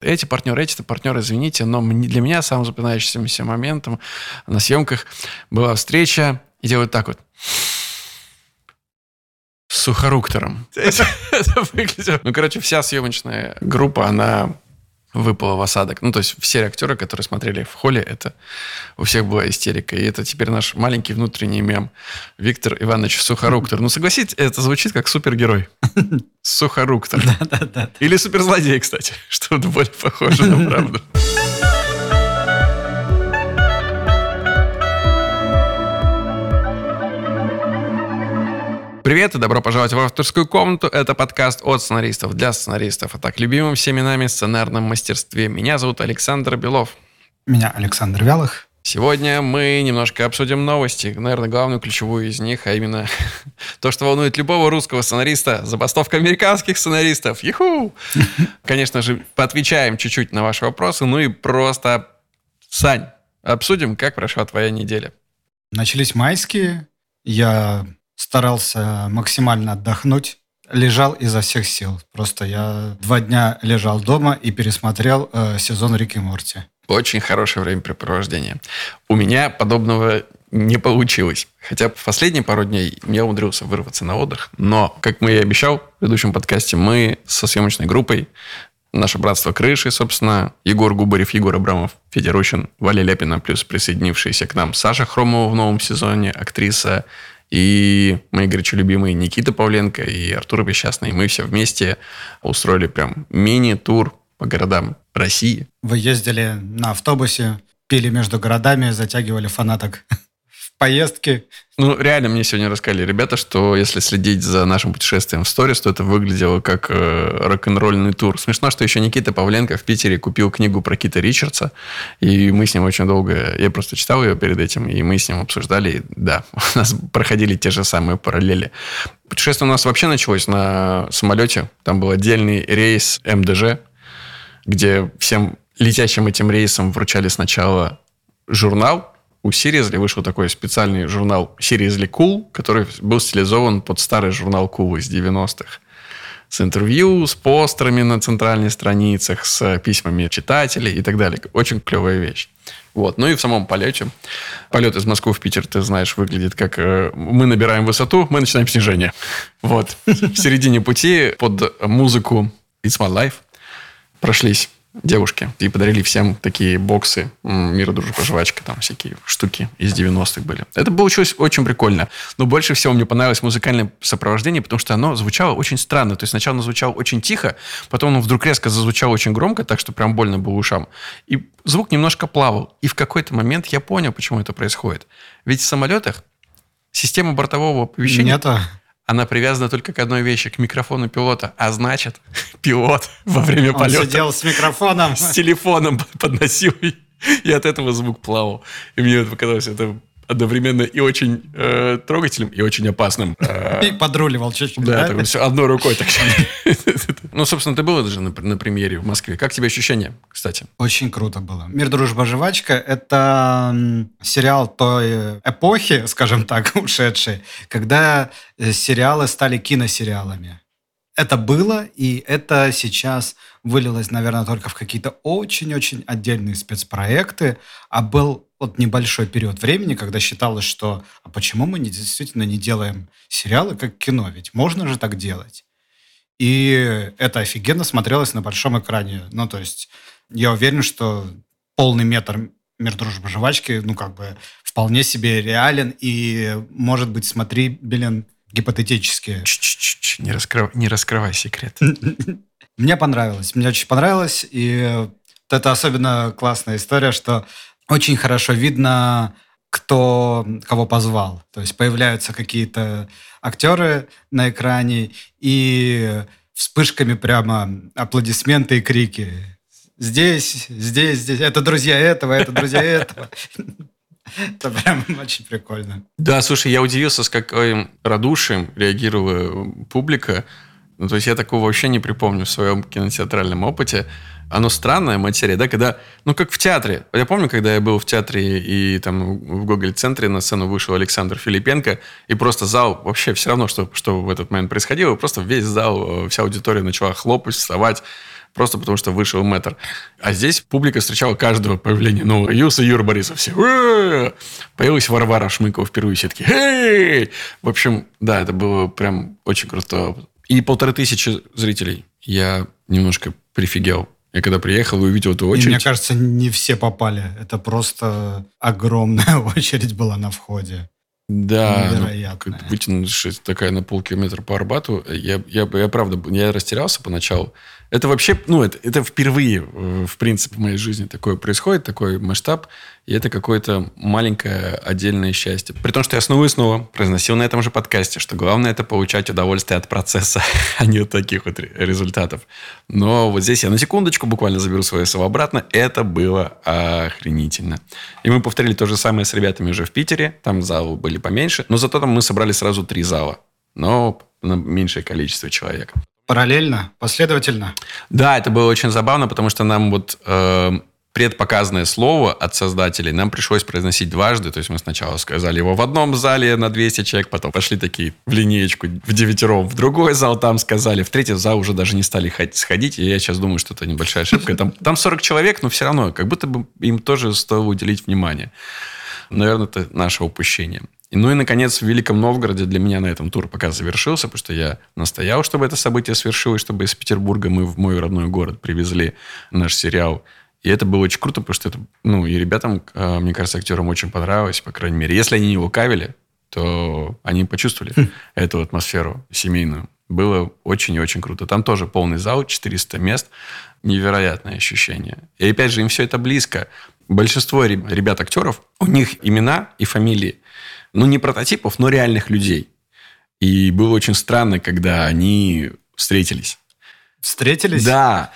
Эти партнеры, эти партнеры, извините, но для меня самым запоминающимся моментом на съемках была встреча и делают так вот с сухоруктором. Это выглядело... Ну, короче, вся съемочная группа, она выпала в осадок. Ну, то есть все актеры, которые смотрели в холле, это у всех была истерика. И это теперь наш маленький внутренний мем. Виктор Иванович Сухоруктор. Ну, согласитесь, это звучит как супергерой. Сухоруктор. Или суперзлодей, кстати, что более похоже на правду. Привет и добро пожаловать в авторскую комнату. Это подкаст от сценаристов для сценаристов, а так любимым всеми нами сценарном мастерстве. Меня зовут Александр Белов. Меня Александр Вялых. Сегодня мы немножко обсудим новости, наверное, главную ключевую из них, а именно то, что волнует любого русского сценариста, забастовка американских сценаристов. Юху! Конечно же, поотвечаем чуть-чуть на ваши вопросы, ну и просто, Сань, обсудим, как прошла твоя неделя. Начались майские, я старался максимально отдохнуть. Лежал изо всех сил. Просто я два дня лежал дома и пересмотрел э, сезон Рики Морти. Очень хорошее времяпрепровождение. У меня подобного не получилось. Хотя в последние пару дней я умудрился вырваться на отдых. Но, как мы и обещал в предыдущем подкасте, мы со съемочной группой Наше братство крыши, собственно, Егор Губарев, Егор Абрамов, Федя Рощин, Валя Ляпина, плюс присоединившиеся к нам Саша Хромова в новом сезоне, актриса и мои горячо любимые Никита Павленко и Артур Бесчастный. Мы все вместе устроили прям мини-тур по городам России. Вы ездили на автобусе, пили между городами, затягивали фанаток поездки. Ну, реально мне сегодня рассказали ребята, что если следить за нашим путешествием в сторис, то это выглядело как э, рок-н-ролльный тур. Смешно, что еще Никита Павленко в Питере купил книгу про Кита Ричардса, и мы с ним очень долго... Я просто читал ее перед этим, и мы с ним обсуждали. И, да, у нас проходили те же самые параллели. Путешествие у нас вообще началось на самолете. Там был отдельный рейс МДЖ, где всем летящим этим рейсом вручали сначала журнал, у Seriously вышел такой специальный журнал Seriously Cool, который был стилизован под старый журнал Cool из 90-х. С интервью, с постерами на центральных страницах, с письмами читателей и так далее. Очень клевая вещь. Вот. Ну и в самом полете. Полет из Москвы в Питер, ты знаешь, выглядит как э, мы набираем высоту, мы начинаем снижение. Вот. В середине пути под музыку It's My Life прошлись девушки. И подарили всем такие боксы «Мира, дружба, жвачка», там всякие штуки из 90-х были. Это очень, очень прикольно. Но больше всего мне понравилось музыкальное сопровождение, потому что оно звучало очень странно. То есть сначала оно звучало очень тихо, потом оно вдруг резко зазвучало очень громко, так что прям больно было ушам. И звук немножко плавал. И в какой-то момент я понял, почему это происходит. Ведь в самолетах система бортового оповещения... Нет, а она привязана только к одной вещи, к микрофону пилота. А значит, пилот во время Он полета... сидел с микрофоном. С телефоном подносил, и от этого звук плавал. И мне это показалось, это одновременно и очень э, трогательным, и очень опасным. И подруливал чуть-чуть. Да, так, все одной рукой. Так. Ну, собственно, ты был даже на, на премьере в Москве. Как тебе ощущения, кстати? Очень круто было. «Мир, дружба, жвачка» — это сериал той эпохи, скажем так, ушедшей, когда э, сериалы стали киносериалами. Это было, и это сейчас вылилось, наверное, только в какие-то очень-очень отдельные спецпроекты, а был вот небольшой период времени, когда считалось, что а почему мы не, действительно не делаем сериалы как кино? Ведь можно же так делать. И это офигенно смотрелось на большом экране. Ну, то есть я уверен, что полный метр «Мир, дружбы, жвачки», ну, как бы вполне себе реален и, может быть, смотрибелен гипотетически. Ч-ч-ч, не, раскрыв... не раскрывай секрет. Мне понравилось. Мне очень понравилось. И это особенно классная история, что очень хорошо видно, кто кого позвал. То есть появляются какие-то актеры на экране, и вспышками прямо аплодисменты и крики. Здесь, здесь, здесь. Это друзья этого, это друзья этого. Это прям очень прикольно. Да, слушай, я удивился, с каким радушием реагировала публика. Ну, то есть я такого вообще не припомню в своем кинотеатральном опыте оно странная материя, да, когда, ну, как в театре. Я помню, когда я был в театре и там в Гоголь-центре на сцену вышел Александр Филипенко, и просто зал, вообще все равно, что, что в этот момент происходило, просто весь зал, э, вся аудитория начала хлопать, вставать, просто потому что вышел метр. А здесь публика встречала каждого появления нового Юса Юра Борисов. Все. Появилась Варвара Шмыкова впервые. Все «Эй!» В общем, да, это было прям очень круто. И полторы тысячи зрителей. Я немножко прифигел. Я когда приехал и увидел эту очередь... И, мне кажется, не все попали. Это просто огромная очередь была на входе. Да, ну, вытянувшись такая на полкилометра по Арбату, я, я, я правда, я растерялся поначалу. Это вообще, ну, это, это впервые, э, в принципе, в моей жизни такое происходит, такой масштаб. И это какое-то маленькое отдельное счастье. При том, что я снова и снова произносил на этом же подкасте, что главное это получать удовольствие от процесса, а не от таких вот результатов. Но вот здесь я на секундочку буквально заберу свое слово обратно. Это было охренительно. И мы повторили то же самое с ребятами уже в Питере. Там залы были поменьше. Но зато там мы собрали сразу три зала. Но на меньшее количество человек. Параллельно, последовательно. Да, это было очень забавно, потому что нам вот э, предпоказанное слово от создателей нам пришлось произносить дважды. То есть мы сначала сказали его в одном зале на 200 человек, потом пошли такие в линеечку в девятером, в другой зал там сказали, в третий зал уже даже не стали сходить. И я сейчас думаю, что это небольшая ошибка. Там, там 40 человек, но все равно, как будто бы им тоже стоило уделить внимание. Наверное, это наше упущение. И, ну и, наконец, в Великом Новгороде для меня на этом тур пока завершился, потому что я настоял, чтобы это событие свершилось, чтобы из Петербурга мы в мой родной город привезли наш сериал. И это было очень круто, потому что это, ну, и ребятам, а, мне кажется, актерам очень понравилось, по крайней мере. Если они не лукавили, то они почувствовали хм. эту атмосферу семейную. Было очень и очень круто. Там тоже полный зал, 400 мест. Невероятное ощущение. И опять же, им все это близко. Большинство ребят-актеров, у них имена и фамилии ну, не прототипов, но реальных людей. И было очень странно, когда они встретились. Встретились? Да.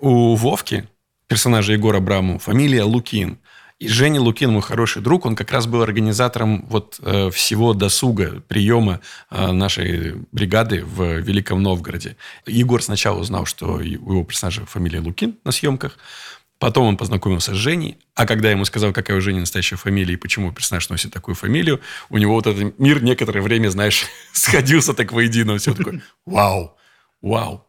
У Вовки, персонажа Егора Браму, фамилия Лукин. И Женя Лукин, мой хороший друг, он как раз был организатором вот э, всего досуга, приема э, нашей бригады в Великом Новгороде. Егор сначала узнал, что у его персонажа фамилия Лукин на съемках. Потом он познакомился с Женей, а когда ему сказал, какая у Жени настоящая фамилия и почему персонаж носит такую фамилию, у него вот этот мир некоторое время, знаешь, сходился так воедино. Все такое, вау, вау.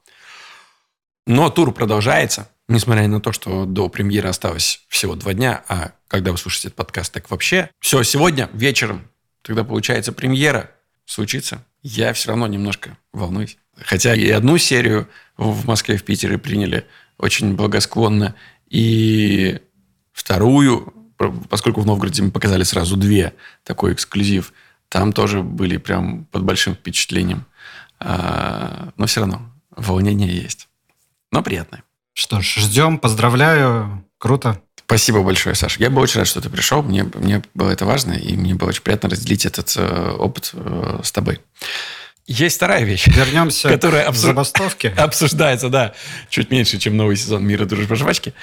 Но тур продолжается, несмотря на то, что до премьеры осталось всего два дня, а когда вы слушаете этот подкаст, так вообще. Все, сегодня вечером, тогда получается премьера, случится. Я все равно немножко волнуюсь. Хотя и одну серию в Москве, в Питере приняли очень благосклонно, и вторую, поскольку в Новгороде мы показали сразу две, такой эксклюзив, там тоже были прям под большим впечатлением. А, но все равно волнение есть. Но приятное. Что ж, ждем, поздравляю, круто. Спасибо большое, Саша. Я был очень рад, что ты пришел. Мне, мне было это важно, и мне было очень приятно разделить этот э, опыт э, с тобой. Есть вторая вещь. Вернемся которая к обсу... забастовке. Обсуждается, да, чуть меньше, чем новый сезон «Мира, дружбы, жвачки».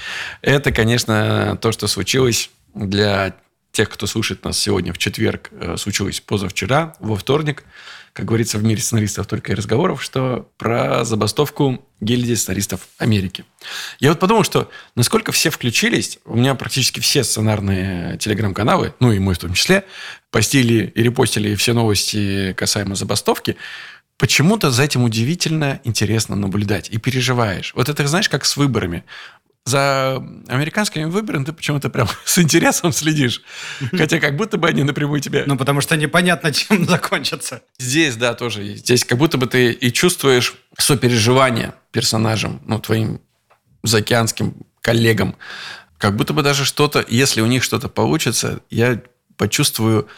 Это, конечно, то, что случилось для тех, кто слушает нас сегодня в четверг, э, случилось позавчера, во вторник – как говорится в мире сценаристов только и разговоров, что про забастовку гильдии сценаристов Америки. Я вот подумал, что насколько все включились, у меня практически все сценарные телеграм-каналы, ну и мой в том числе, постили и репостили все новости касаемо забастовки, почему-то за этим удивительно интересно наблюдать и переживаешь. Вот это, знаешь, как с выборами за американскими выборами ты почему-то прям с интересом следишь. Хотя как будто бы они напрямую тебя... Ну, потому что непонятно, чем закончатся. Здесь, да, тоже. Здесь как будто бы ты и чувствуешь сопереживание персонажам, ну, твоим заокеанским коллегам. Как будто бы даже что-то, если у них что-то получится, я почувствую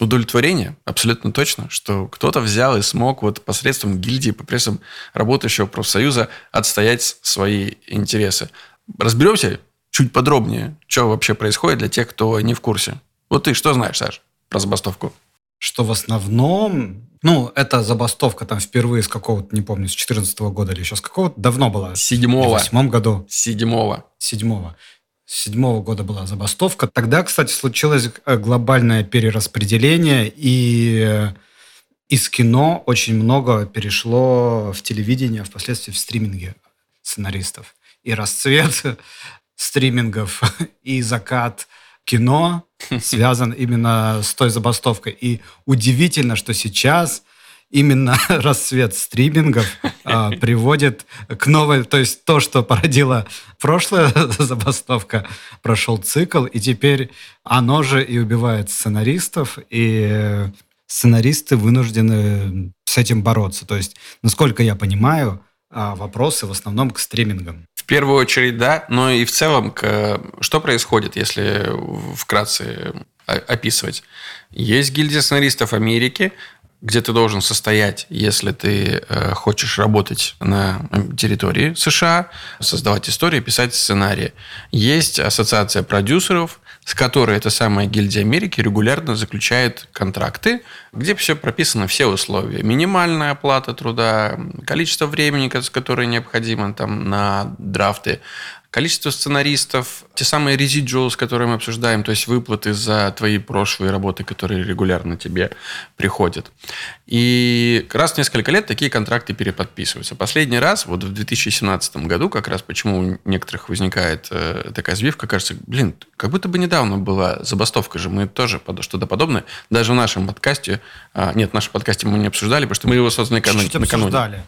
удовлетворение, абсолютно точно, что кто-то взял и смог вот посредством гильдии, по прессам работающего профсоюза отстоять свои интересы. Разберемся чуть подробнее, что вообще происходит для тех, кто не в курсе. Вот ты что знаешь, Саш, про забастовку? Что в основном, ну, это забастовка там впервые с какого-то, не помню, с 14 года или еще с какого-то, давно была. Седьмого. В восьмом году. Седьмого. Седьмого. Седьмого года была забастовка. Тогда, кстати, случилось э, глобальное перераспределение, и э, из кино очень много перешло в телевидение, впоследствии в стриминге сценаристов и расцвет стримингов, и закат кино связан именно с той забастовкой. И удивительно, что сейчас именно расцвет стримингов а, приводит к новой... То есть то, что породила прошлая забастовка, прошел цикл, и теперь оно же и убивает сценаристов, и сценаристы вынуждены с этим бороться. То есть, насколько я понимаю, а, вопросы в основном к стримингам. В первую очередь, да, но и в целом, что происходит, если вкратце описывать. Есть гильдия сценаристов Америки, где ты должен состоять, если ты э, хочешь работать на территории США, создавать истории, писать сценарии. Есть ассоциация продюсеров, с которой эта самая гильдия Америки регулярно заключает контракты, где все прописано, все условия. Минимальная оплата труда, количество времени, которое необходимо там, на драфты, количество сценаристов, те самые residuals, которые мы обсуждаем, то есть выплаты за твои прошлые работы, которые регулярно тебе приходят. И раз в несколько лет такие контракты переподписываются. Последний раз, вот в 2017 году, как раз почему у некоторых возникает э, такая сбивка, кажется, блин, как будто бы недавно была забастовка же, мы тоже что-то подобное, даже в нашем подкасте, э, нет, в нашем подкасте мы не обсуждали, потому что мы его создали накануне. Чуть-чуть обсуждали.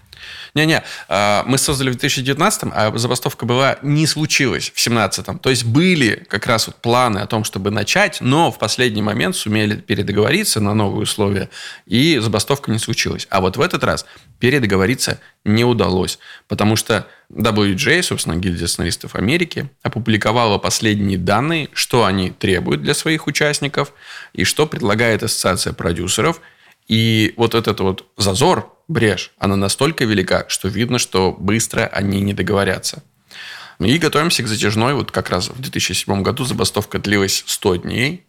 Не-не, а, мы создали в 2019, а забастовка была, не случилась в 2017. То есть были как раз вот планы о том, чтобы начать, но в последний момент сумели передоговориться на новые условия, и забастовка не случилась. А вот в этот раз передоговориться не удалось, потому что WJ, собственно, гильдия сценаристов Америки, опубликовала последние данные, что они требуют для своих участников и что предлагает ассоциация продюсеров. И вот этот вот зазор брешь, она настолько велика, что видно, что быстро они не договорятся. И готовимся к затяжной. Вот как раз в 2007 году забастовка длилась 100 дней.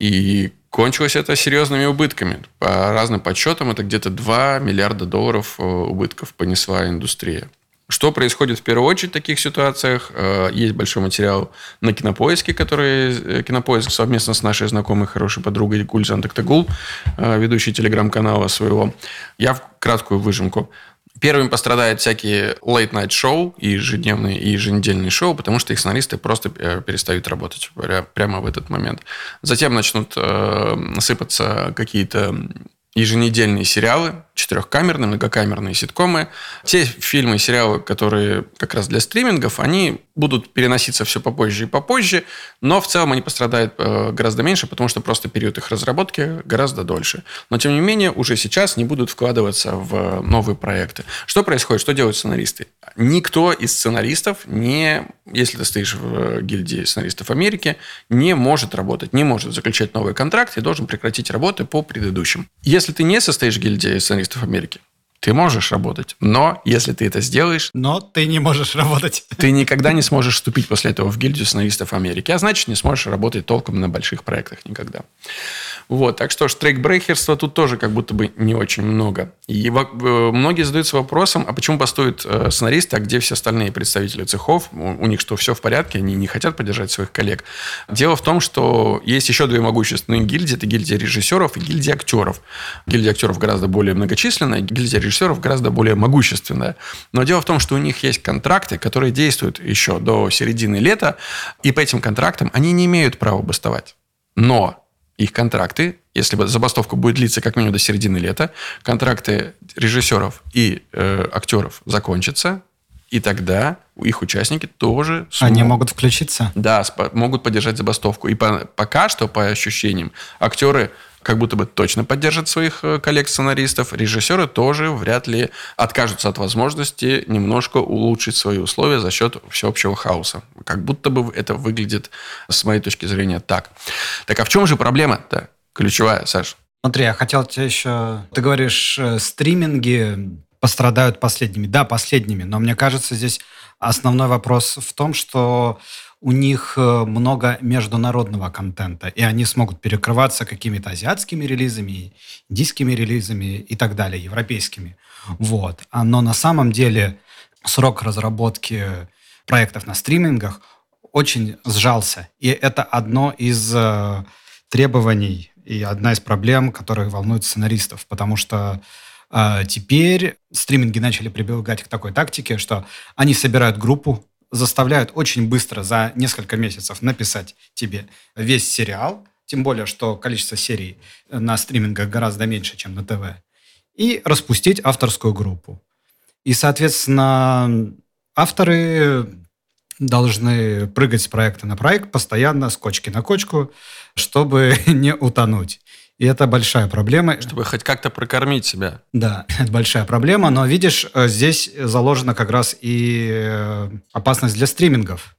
И кончилось это серьезными убытками. По разным подсчетам это где-то 2 миллиарда долларов э, убытков понесла индустрия. Что происходит в первую очередь в таких ситуациях? Э, есть большой материал на Кинопоиске, который э, Кинопоиск совместно с нашей знакомой хорошей подругой Гульзан Тактагул, э, ведущей телеграм-канала своего. Я в краткую выжимку. Первыми пострадают всякие late-night шоу, и ежедневные, и еженедельные шоу, потому что их сценаристы просто перестают работать прямо в этот момент. Затем начнут сыпаться какие-то еженедельные сериалы, четырехкамерные, многокамерные ситкомы. Те фильмы и сериалы, которые как раз для стримингов, они будут переноситься все попозже и попозже, но в целом они пострадают э, гораздо меньше, потому что просто период их разработки гораздо дольше. Но, тем не менее, уже сейчас не будут вкладываться в новые проекты. Что происходит? Что делают сценаристы? Никто из сценаристов не, если ты стоишь в гильдии сценаристов Америки, не может работать, не может заключать новые контракты и должен прекратить работы по предыдущим. Если ты не состоишь в гильдии сценаристов Америки, ты можешь работать, но если ты это сделаешь... Но ты не можешь работать. Ты никогда не сможешь вступить после этого в гильдию сценаристов Америки, а значит, не сможешь работать толком на больших проектах никогда. Вот, так что штрейкбрейхерства тут тоже как будто бы не очень много. И э, многие задаются вопросом, а почему постуют э, сценаристы, а где все остальные представители цехов? У них что, все в порядке? Они не хотят поддержать своих коллег? Дело в том, что есть еще две могущественные гильдии. Это гильдия режиссеров и гильдия актеров. Гильдия актеров гораздо более многочисленная, гильдия режиссеров гораздо более могущественная. Но дело в том, что у них есть контракты, которые действуют еще до середины лета, и по этим контрактам они не имеют права бастовать. Но их контракты, если забастовка будет длиться как минимум до середины лета, контракты режиссеров и э, актеров закончатся, и тогда их участники тоже смогут... Они могут включиться? Да, могут поддержать забастовку. И по, пока что, по ощущениям, актеры как будто бы точно поддержат своих э, коллег-сценаристов. Режиссеры тоже вряд ли откажутся от возможности немножко улучшить свои условия за счет всеобщего хаоса. Как будто бы это выглядит, с моей точки зрения, так. Так а в чем же проблема-то ключевая, Саш? Смотри, я хотел тебе еще... Ты говоришь, э, стриминги пострадают последними. Да, последними. Но мне кажется, здесь основной вопрос в том, что у них э, много международного контента, и они смогут перекрываться какими-то азиатскими релизами, индийскими релизами и так далее, европейскими. Вот. А, но на самом деле срок разработки проектов на стримингах очень сжался. И это одно из э, требований и одна из проблем, которые волнуют сценаристов, потому что э, теперь стриминги начали прибегать к такой тактике, что они собирают группу заставляют очень быстро за несколько месяцев написать тебе весь сериал, тем более, что количество серий на стримингах гораздо меньше, чем на ТВ. и распустить авторскую группу. И, соответственно, авторы должны прыгать с проекта на проект постоянно, с кочки на кочку, чтобы не утонуть. И это большая проблема. Чтобы хоть как-то прокормить себя. Да, это большая проблема. Но видишь, э, здесь заложена как раз и э, опасность для стримингов.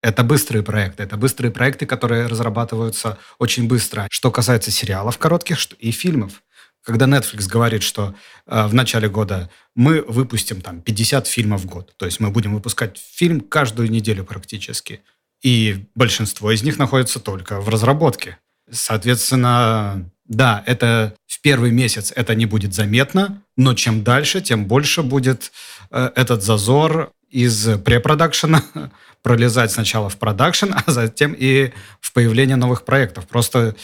Это быстрые проекты. Это быстрые проекты, которые разрабатываются очень быстро. Что касается сериалов коротких и фильмов. Когда Netflix говорит, что э, в начале года мы выпустим там 50 фильмов в год, то есть мы будем выпускать фильм каждую неделю практически, и большинство из них находится только в разработке. Соответственно, да, это в первый месяц это не будет заметно, но чем дальше, тем больше будет э, этот зазор из препродакшена пролезать сначала в продакшн, а затем и в появление новых проектов. Просто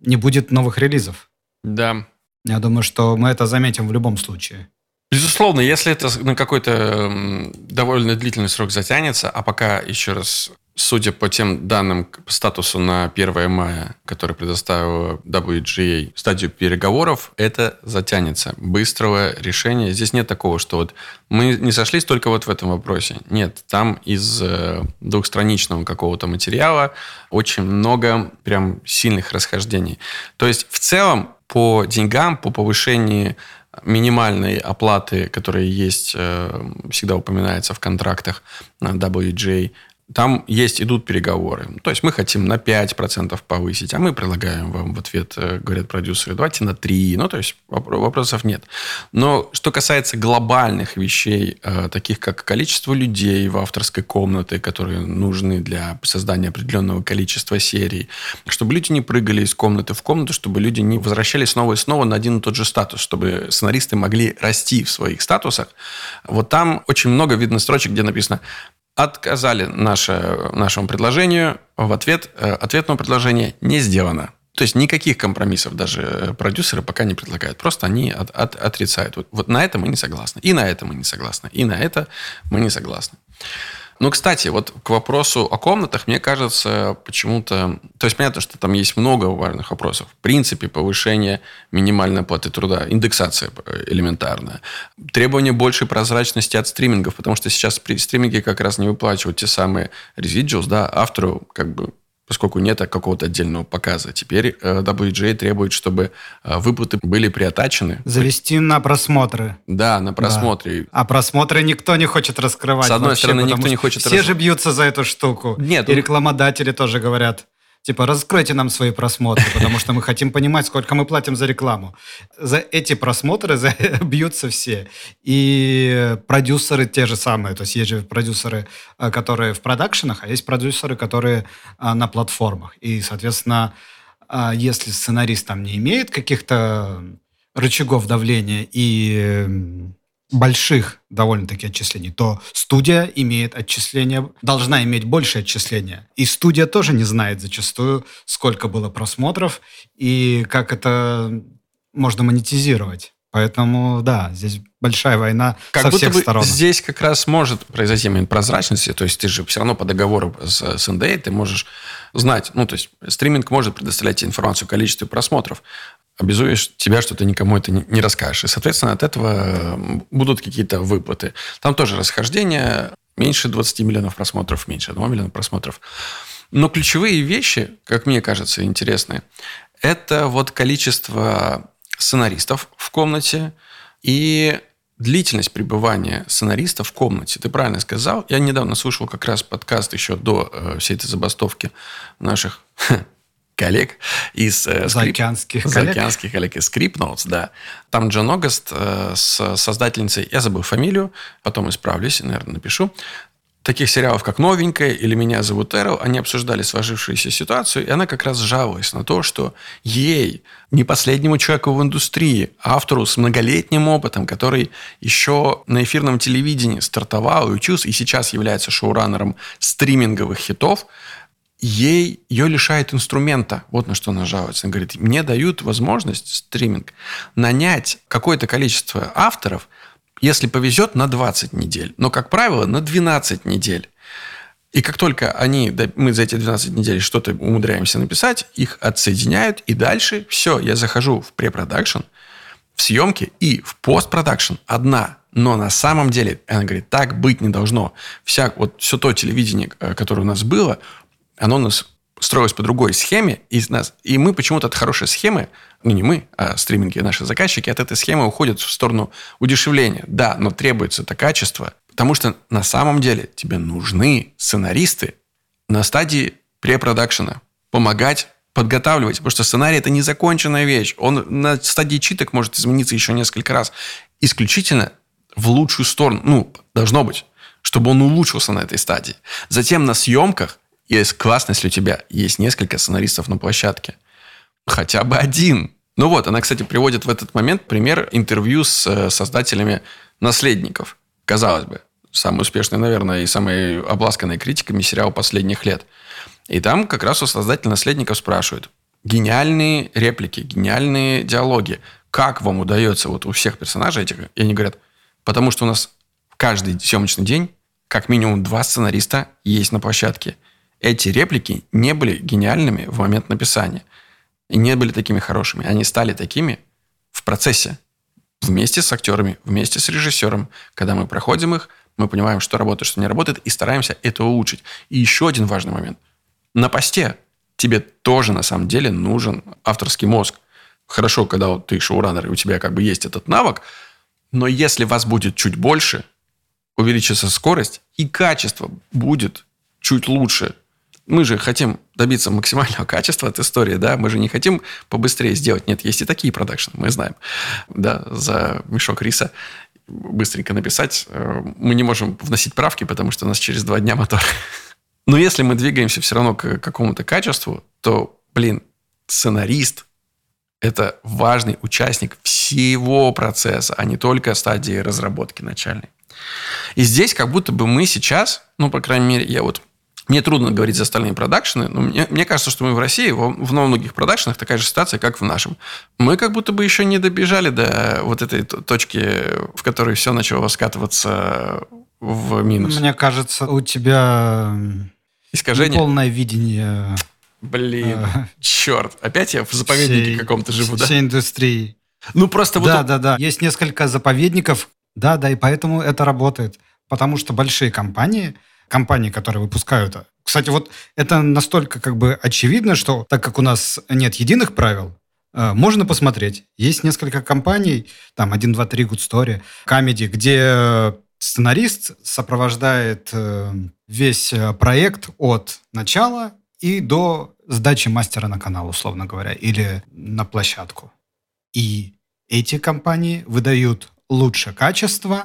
не будет новых релизов. Да. Я думаю, что мы это заметим в любом случае. Безусловно, если это на какой-то довольно длительный срок затянется, а пока, еще раз, судя по тем данным по статусу на 1 мая, который предоставила WGA, стадию переговоров, это затянется. Быстрого решения. Здесь нет такого, что вот мы не сошлись только вот в этом вопросе. Нет, там из э, двухстраничного какого-то материала очень много прям сильных расхождений. То есть в целом по деньгам, по повышению минимальной оплаты, которая есть, э, всегда упоминается в контрактах на WJ, там есть, идут переговоры. То есть мы хотим на 5% повысить, а мы предлагаем вам в ответ, э, говорят продюсеры, давайте на 3%. Ну, то есть вопросов нет. Но что касается глобальных вещей, э, таких как количество людей в авторской комнате, которые нужны для создания определенного количества серий, чтобы люди не прыгали из комнаты в комнату, чтобы люди не возвращались снова и снова на один и тот же статус, чтобы сценаристы могли расти в своих статусах. Вот там очень много видно строчек, где написано отказали наше, нашему предложению. В ответ э, ответного предложения не сделано. То есть никаких компромиссов даже продюсеры пока не предлагают. Просто они от, от, отрицают. Вот, вот на это мы не согласны. И на это мы не согласны. И на это мы не согласны. Ну, кстати, вот к вопросу о комнатах, мне кажется, почему-то... То есть, понятно, что там есть много важных вопросов. В принципе, повышение минимальной оплаты труда, индексация элементарная, требование большей прозрачности от стримингов, потому что сейчас при стриминге как раз не выплачивают те самые residuals, да, автору как бы поскольку нет какого-то отдельного показа. Теперь э, WJ требует, чтобы э, выплаты были приотачены. Завести на просмотры. Да, на просмотры. Да. А просмотры никто не хочет раскрывать. С одной вообще, стороны, никто не хочет... Все раз... же бьются за эту штуку. Нет. И ну рекламодатели тоже говорят, Типа, раскройте нам свои просмотры, потому что мы хотим понимать, сколько мы платим за рекламу. За эти просмотры за, бьются все. И продюсеры те же самые. То есть есть же продюсеры, э, которые в продакшенах, а есть продюсеры, которые э, на платформах. И, соответственно, э, если сценарист там не имеет каких-то рычагов давления и больших довольно-таки отчислений, то студия имеет отчисления, должна иметь больше отчисления. И студия тоже не знает зачастую, сколько было просмотров и как это можно монетизировать. Поэтому, да, здесь большая война как со всех сторон. Здесь как раз может произойти момент прозрачности, то есть ты же все равно по договору с, с NDA ты можешь знать, ну, то есть стриминг может предоставлять тебе информацию о количестве просмотров, обязуешь тебя, что ты никому это не расскажешь. И, соответственно, от этого будут какие-то выплаты. Там тоже расхождение. Меньше 20 миллионов просмотров, меньше 1 миллиона просмотров. Но ключевые вещи, как мне кажется, интересные, это вот количество сценаристов в комнате и длительность пребывания сценариста в комнате. Ты правильно сказал. Я недавно слушал как раз подкаст еще до э, всей этой забастовки наших коллег из... Э, Заокеанских скрип... коллег. Заокеанских коллег из Scriptnotes, да. Там Джон Огаст э, с создательницей, я забыл фамилию, потом исправлюсь, наверное, напишу, таких сериалов, как «Новенькая» или «Меня зовут Эрл», они обсуждали сложившуюся ситуацию, и она как раз жаловалась на то, что ей, не последнему человеку в индустрии, автору с многолетним опытом, который еще на эфирном телевидении стартовал и учился, и сейчас является шоураннером стриминговых хитов, ей, ее лишает инструмента. Вот на что она жалуется. Она говорит, мне дают возможность, стриминг, нанять какое-то количество авторов, если повезет, на 20 недель. Но, как правило, на 12 недель. И как только они, мы за эти 12 недель что-то умудряемся написать, их отсоединяют, и дальше все, я захожу в препродакшн, в съемке и в постпродакшн одна. Но на самом деле, она говорит, так быть не должно. Вся, вот все то телевидение, э, которое у нас было, оно у нас строилось по другой схеме, и, нас, и мы почему-то от хорошей схемы, ну не мы, а стриминги, наши заказчики, от этой схемы уходят в сторону удешевления. Да, но требуется это качество, потому что на самом деле тебе нужны сценаристы на стадии препродакшена, помогать подготавливать, потому что сценарий это незаконченная вещь. Он на стадии читок может измениться еще несколько раз. Исключительно в лучшую сторону. Ну, должно быть, чтобы он улучшился на этой стадии. Затем на съемках есть классно, если у тебя есть несколько сценаристов на площадке. Хотя бы один. Ну вот, она, кстати, приводит в этот момент пример интервью с э, создателями «Наследников». Казалось бы, самый успешный, наверное, и самый обласканный критиками сериал последних лет – и там как раз у создателя наследников спрашивают, гениальные реплики, гениальные диалоги. Как вам удается вот у всех персонажей этих? И они говорят, потому что у нас каждый съемочный день как минимум два сценариста есть на площадке. Эти реплики не были гениальными в момент написания. И не были такими хорошими. Они стали такими в процессе. Вместе с актерами, вместе с режиссером. Когда мы проходим их, мы понимаем, что работает, что не работает, и стараемся это улучшить. И еще один важный момент – на посте тебе тоже на самом деле нужен авторский мозг. Хорошо, когда вот ты шоураннер, и у тебя как бы есть этот навык, но если вас будет чуть больше, увеличится скорость, и качество будет чуть лучше. Мы же хотим добиться максимального качества от истории, да, мы же не хотим побыстрее сделать. Нет, есть и такие продакшны, мы знаем, да, за мешок риса быстренько написать. Э, мы не можем вносить правки, потому что у нас через два дня мотор но если мы двигаемся все равно к какому-то качеству, то, блин, сценарист – это важный участник всего процесса, а не только стадии разработки начальной. И здесь как будто бы мы сейчас, ну, по крайней мере, я вот мне трудно говорить за остальные продакшены, но мне, мне кажется, что мы в России, в, в многих продакшенах такая же ситуация, как в нашем. Мы как будто бы еще не добежали до вот этой точки, в которой все начало скатываться в минус. Мне кажется, у тебя искажение. Полное видение. Блин, а, черт. Опять я в заповеднике каком-то живу, да? Всей индустрии. Ну, просто вот... Да, да, да. Есть несколько заповедников. Да, да, и поэтому это работает. Потому что большие компании, компании, которые выпускают... Кстати, вот это настолько как бы очевидно, что так как у нас нет единых правил, э, можно посмотреть. Есть несколько компаний, там 1, 2, 3, Good Story, Comedy, где сценарист сопровождает э, весь э, проект от начала и до сдачи мастера на канал, условно говоря, или на площадку. И эти компании выдают лучше качество,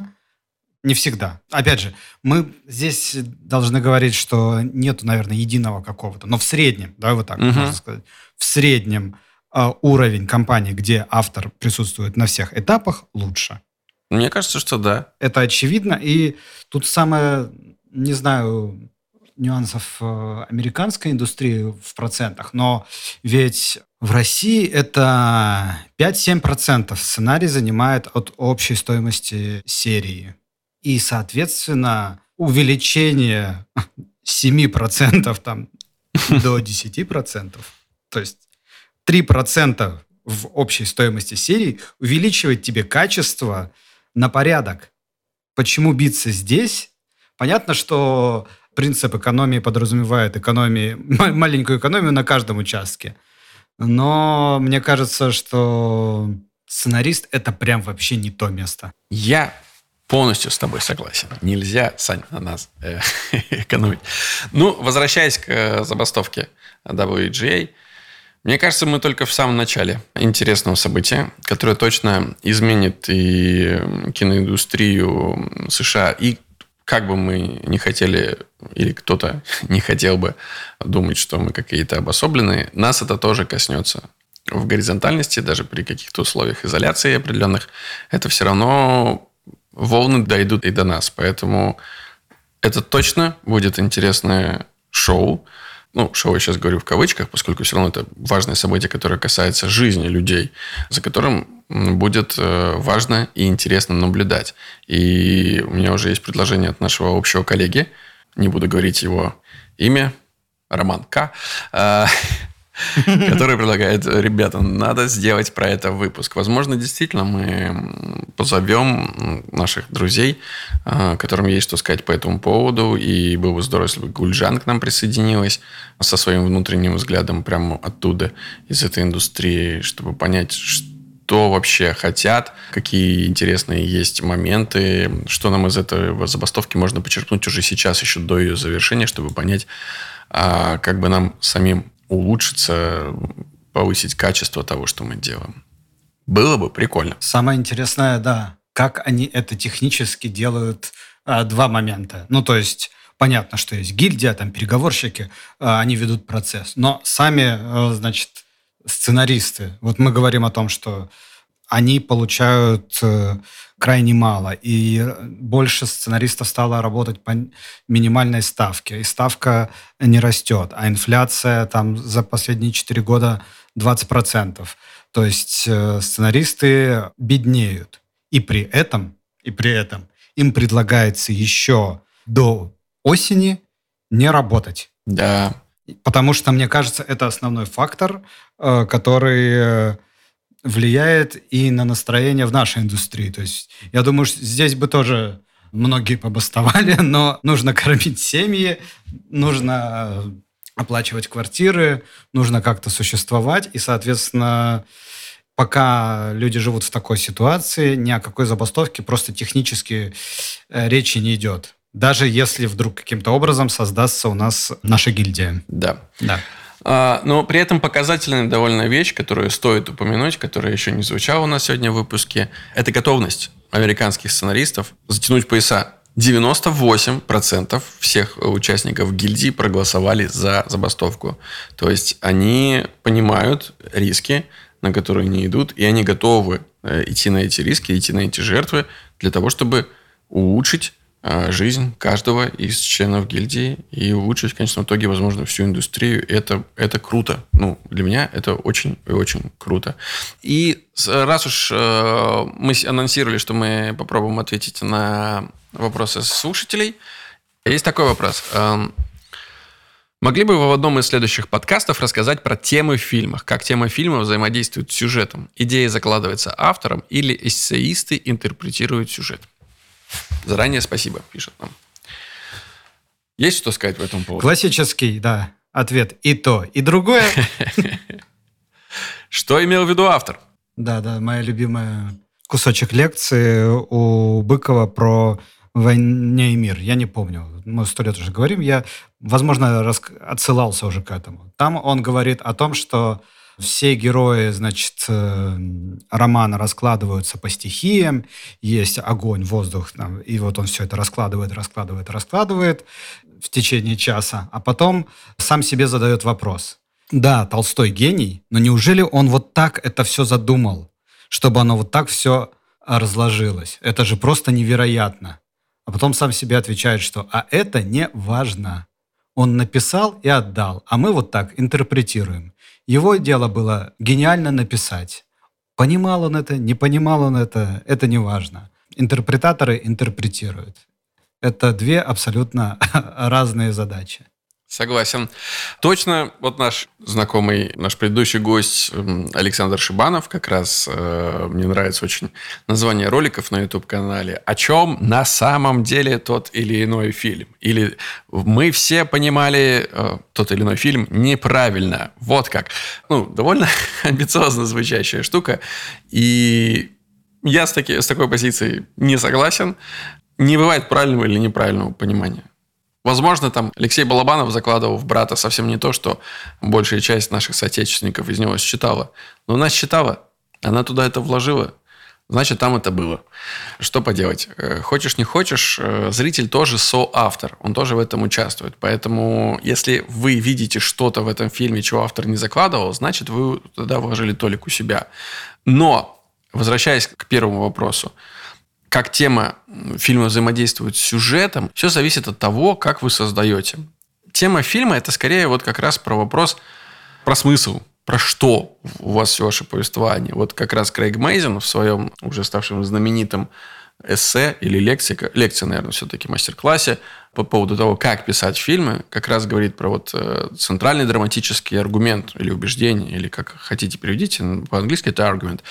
не всегда. Опять же, мы здесь должны говорить, что нету, наверное, единого какого-то, но в среднем, да, вот так угу. можно сказать, в среднем э, уровень компании, где автор присутствует на всех этапах, лучше. Мне кажется, что да. Это очевидно. И тут самое, не знаю, нюансов э, американской индустрии в процентах, но ведь в России это 5-7% сценарий занимает от общей стоимости серии. И, соответственно, увеличение 7% там, до 10%, то есть 3% в общей стоимости серии увеличивает тебе качество – на порядок. Почему биться здесь? Понятно, что принцип экономии подразумевает экономии, маленькую экономию на каждом участке. Но мне кажется, что сценарист – это прям вообще не то место. Я полностью с тобой согласен. Нельзя, Сань, на нас э, экономить. Ну, возвращаясь к э, забастовке WGA, мне кажется, мы только в самом начале интересного события, которое точно изменит и киноиндустрию США, и как бы мы не хотели, или кто-то не хотел бы думать, что мы какие-то обособленные, нас это тоже коснется. В горизонтальности, даже при каких-то условиях изоляции определенных, это все равно волны дойдут и до нас. Поэтому это точно будет интересное шоу ну, шоу я сейчас говорю в кавычках, поскольку все равно это важное событие, которое касается жизни людей, за которым будет э, важно и интересно наблюдать. И у меня уже есть предложение от нашего общего коллеги, не буду говорить его имя, Роман К. Который предлагает, ребята, надо сделать про это выпуск. Возможно, действительно, мы позовем наших друзей, а, которым есть что сказать по этому поводу, и было бы здорово, если бы Гульжан к нам присоединилась со своим внутренним взглядом прямо оттуда, из этой индустрии, чтобы понять, что вообще хотят, какие интересные есть моменты, что нам из этой забастовки можно почерпнуть уже сейчас, еще до ее завершения, чтобы понять, а как бы нам самим улучшиться, повысить качество того, что мы делаем. Было бы прикольно. Самое интересное, да, как они это технически делают а, два момента. Ну, то есть понятно, что есть гильдия, там переговорщики, а, они ведут процесс. Но сами, а, значит, сценаристы, вот мы говорим о том, что они получают э, крайне мало. И больше сценаристов стало работать по минимальной ставке. И ставка не растет. А инфляция там за последние 4 года 20%. То есть э, сценаристы беднеют. И при этом, и при этом им предлагается еще до осени не работать. Да. Потому что, мне кажется, это основной фактор, э, который влияет и на настроение в нашей индустрии. То есть я думаю, что здесь бы тоже многие побастовали, но нужно кормить семьи, нужно оплачивать квартиры, нужно как-то существовать, и, соответственно, пока люди живут в такой ситуации, ни о какой забастовке просто технически э, речи не идет. Даже если вдруг каким-то образом создастся у нас наша гильдия. Да. Да. А, но при этом показательная довольно вещь, которую стоит упомянуть, которая еще не звучала у нас сегодня в выпуске, это готовность американских сценаристов затянуть пояса. 98% всех участников гильдии проголосовали за забастовку. То есть они понимают риски, на которые они идут, и они готовы э, идти на эти риски, идти на эти жертвы для того, чтобы улучшить жизнь каждого из членов гильдии и улучшить в конечном итоге, возможно, всю индустрию. Это, это круто. Ну, для меня это очень и очень круто. И раз уж э, мы анонсировали, что мы попробуем ответить на вопросы слушателей, есть такой вопрос. Эм, могли бы вы в одном из следующих подкастов рассказать про темы в фильмах? Как темы фильма взаимодействуют с сюжетом? Идея закладывается автором или эссеисты интерпретируют сюжет? Заранее спасибо, пишет нам. Есть что сказать по этому поводу? Классический, да, ответ и то, и другое. Что имел в виду автор? Да, да, моя любимая кусочек лекции у Быкова про «Войне и мир». Я не помню, мы сто лет уже говорим. Я, возможно, отсылался уже к этому. Там он говорит о том, что все герои, значит, э, романа раскладываются по стихиям. Есть огонь, воздух, там, и вот он все это раскладывает, раскладывает, раскладывает в течение часа. А потом сам себе задает вопрос. Да, Толстой гений, но неужели он вот так это все задумал, чтобы оно вот так все разложилось? Это же просто невероятно. А потом сам себе отвечает, что «а это не важно». Он написал и отдал, а мы вот так интерпретируем. Его дело было гениально написать. Понимал он это, не понимал он это, это не важно. Интерпретаторы интерпретируют. Это две абсолютно разные задачи. Согласен. Точно, вот наш знакомый, наш предыдущий гость Александр Шибанов, как раз э, мне нравится очень название роликов на YouTube-канале, о чем на самом деле тот или иной фильм. Или мы все понимали э, тот или иной фильм неправильно. Вот как. Ну, довольно амбициозно звучащая штука. И я с, таки, с такой позицией не согласен. Не бывает правильного или неправильного понимания. Возможно, там Алексей Балабанов закладывал в брата совсем не то, что большая часть наших соотечественников из него считала. Но она считала, она туда это вложила, значит, там это было. Что поделать? Э, хочешь, не хочешь, э, зритель тоже соавтор, он тоже в этом участвует. Поэтому, если вы видите что-то в этом фильме, чего автор не закладывал, значит, вы туда вложили толику себя. Но, возвращаясь к первому вопросу, как тема фильма взаимодействует с сюжетом, все зависит от того, как вы создаете. Тема фильма – это скорее вот как раз про вопрос, про смысл, про что у вас все ваше повествование. Вот как раз Крейг Мейзен в своем уже ставшем знаменитом эссе или лекция, лекция, наверное, все-таки мастер-классе по поводу того, как писать фильмы, как раз говорит про вот э, центральный драматический аргумент или убеждение, или как хотите переведите, по-английски это аргумент.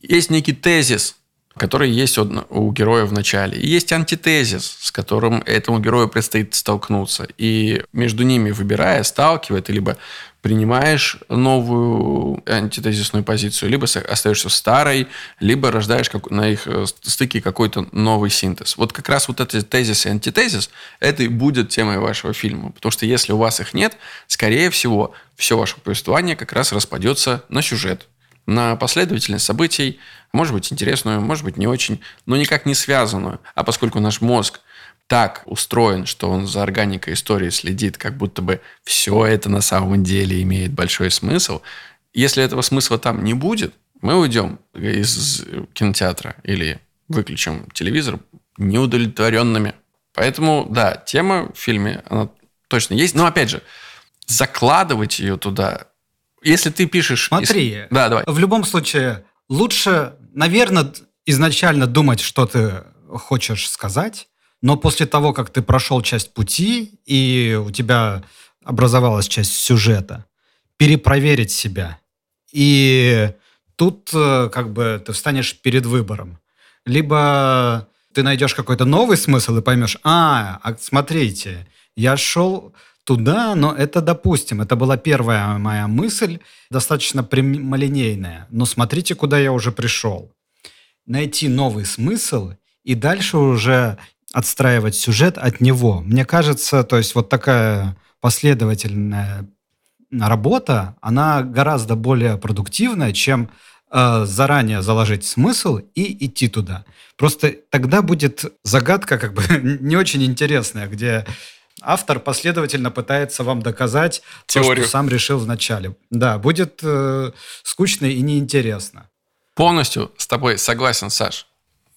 Есть некий тезис, который есть у героя в начале. И есть антитезис, с которым этому герою предстоит столкнуться. И между ними, выбирая, сталкивая, ты либо принимаешь новую антитезисную позицию, либо остаешься старой, либо рождаешь на их э, стыке какой-то новый синтез. Вот как раз вот эти тезис и антитезис, это и будет темой вашего фильма. Потому что если у вас их нет, скорее всего, все ваше повествование как раз распадется на сюжет, на последовательность событий, может быть, интересную, может быть, не очень, но никак не связанную. А поскольку наш мозг так устроен, что он за органикой истории следит, как будто бы все это на самом деле имеет большой смысл, если этого смысла там не будет, мы уйдем из кинотеатра или выключим телевизор неудовлетворенными. Поэтому, да, тема в фильме, она точно есть. Но, опять же, закладывать ее туда если ты пишешь... Смотри, из... да, давай. в любом случае лучше, наверное, изначально думать, что ты хочешь сказать, но после того, как ты прошел часть пути, и у тебя образовалась часть сюжета, перепроверить себя. И тут э, как бы ты встанешь перед выбором. Либо ты найдешь какой-то новый смысл и поймешь, а, а смотрите, я шел туда, но это, допустим, это была первая моя мысль, достаточно прямолинейная. Но смотрите, куда я уже пришел. Найти новый смысл и дальше уже отстраивать сюжет от него. Мне кажется, то есть вот такая последовательная работа, она гораздо более продуктивная, чем э, заранее заложить смысл и идти туда. Просто тогда будет загадка как бы не очень интересная, где автор последовательно пытается вам доказать Теорию. то, что сам решил вначале. Да, будет э, скучно и неинтересно. Полностью с тобой согласен, Саш.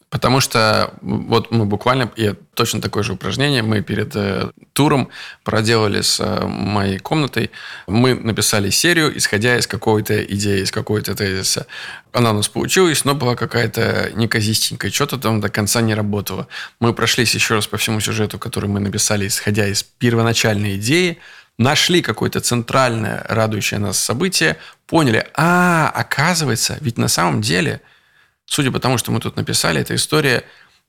Потому что вот мы буквально, и точно такое же упражнение, мы перед э, туром проделали с э, моей комнатой. Мы написали серию, исходя из какой-то идеи, из какой-то тезиса. Она у нас получилась, но была какая-то неказистенькая, что-то там до конца не работало. Мы прошлись еще раз по всему сюжету, который мы написали, исходя из первоначальной идеи, нашли какое-то центральное, радующее нас событие, поняли, а, оказывается, ведь на самом деле – Судя по тому, что мы тут написали, эта история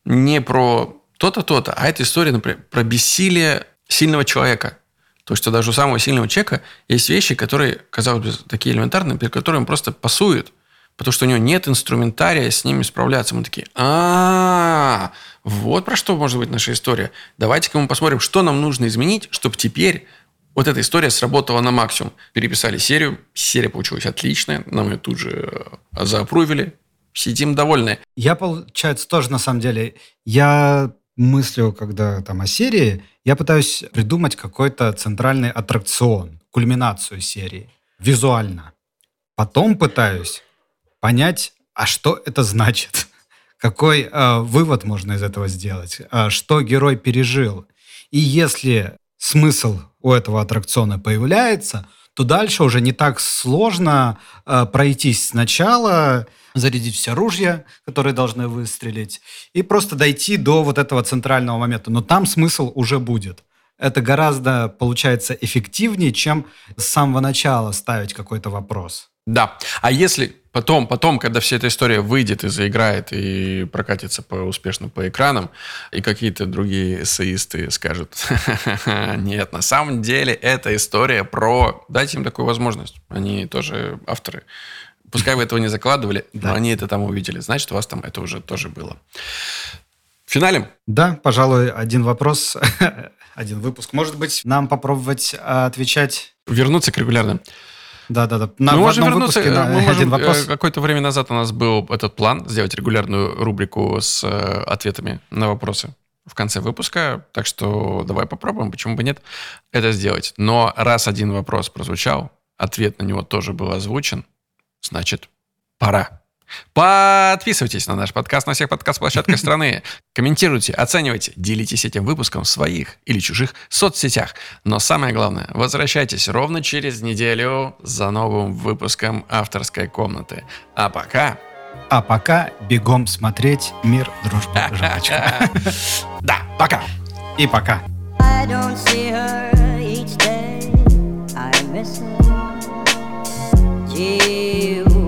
не про то-то, то-то, а это история, например, про бессилие сильного человека. То, что даже у самого сильного человека есть вещи, которые, казалось бы, такие элементарные, перед которыми он просто пасует, потому что у него нет инструментария с ними справляться. Мы такие, а, вот про что может быть наша история. Давайте-ка мы посмотрим, что нам нужно изменить, чтобы теперь вот эта история сработала на максимум. Переписали серию, серия получилась отличная, нам ее тут же э, заапрувили, сидим довольны. Я, получается, тоже на самом деле, я мыслю, когда там о серии, я пытаюсь придумать какой-то центральный аттракцион, кульминацию серии, визуально. Потом пытаюсь понять, а что это значит? Какой э, вывод можно из этого сделать? Э, что герой пережил? И если смысл у этого аттракциона появляется, то дальше уже не так сложно э, пройтись сначала, зарядить все ружья, которые должны выстрелить, и просто дойти до вот этого центрального момента. Но там смысл уже будет. Это гораздо, получается, эффективнее, чем с самого начала ставить какой-то вопрос. Да. А если потом, потом, когда вся эта история выйдет и заиграет, и прокатится по, успешно по экранам, и какие-то другие эссеисты скажут, нет, на самом деле эта история про... Дайте им такую возможность. Они тоже авторы. Пускай вы этого не закладывали, да. но они это там увидели. Значит, у вас там это уже тоже было. Финалем? Да, пожалуй, один вопрос, один выпуск. Может быть, нам попробовать а, отвечать... Вернуться к регулярным. Да, да, да. На, мы можем вернуться. На мы можем, один вопрос. Э, какое-то время назад у нас был этот план сделать регулярную рубрику с э, ответами на вопросы в конце выпуска. Так что давай попробуем, почему бы нет, это сделать. Но раз один вопрос прозвучал, ответ на него тоже был озвучен, значит, пора. Подписывайтесь на наш подкаст на всех подкаст-площадках страны. Комментируйте, оценивайте, делитесь этим выпуском в своих или чужих соцсетях. Но самое главное, возвращайтесь ровно через неделю за новым выпуском авторской комнаты. А пока А пока бегом смотреть «Мир, дружба, жвачка». Да, пока. И пока. I don't see her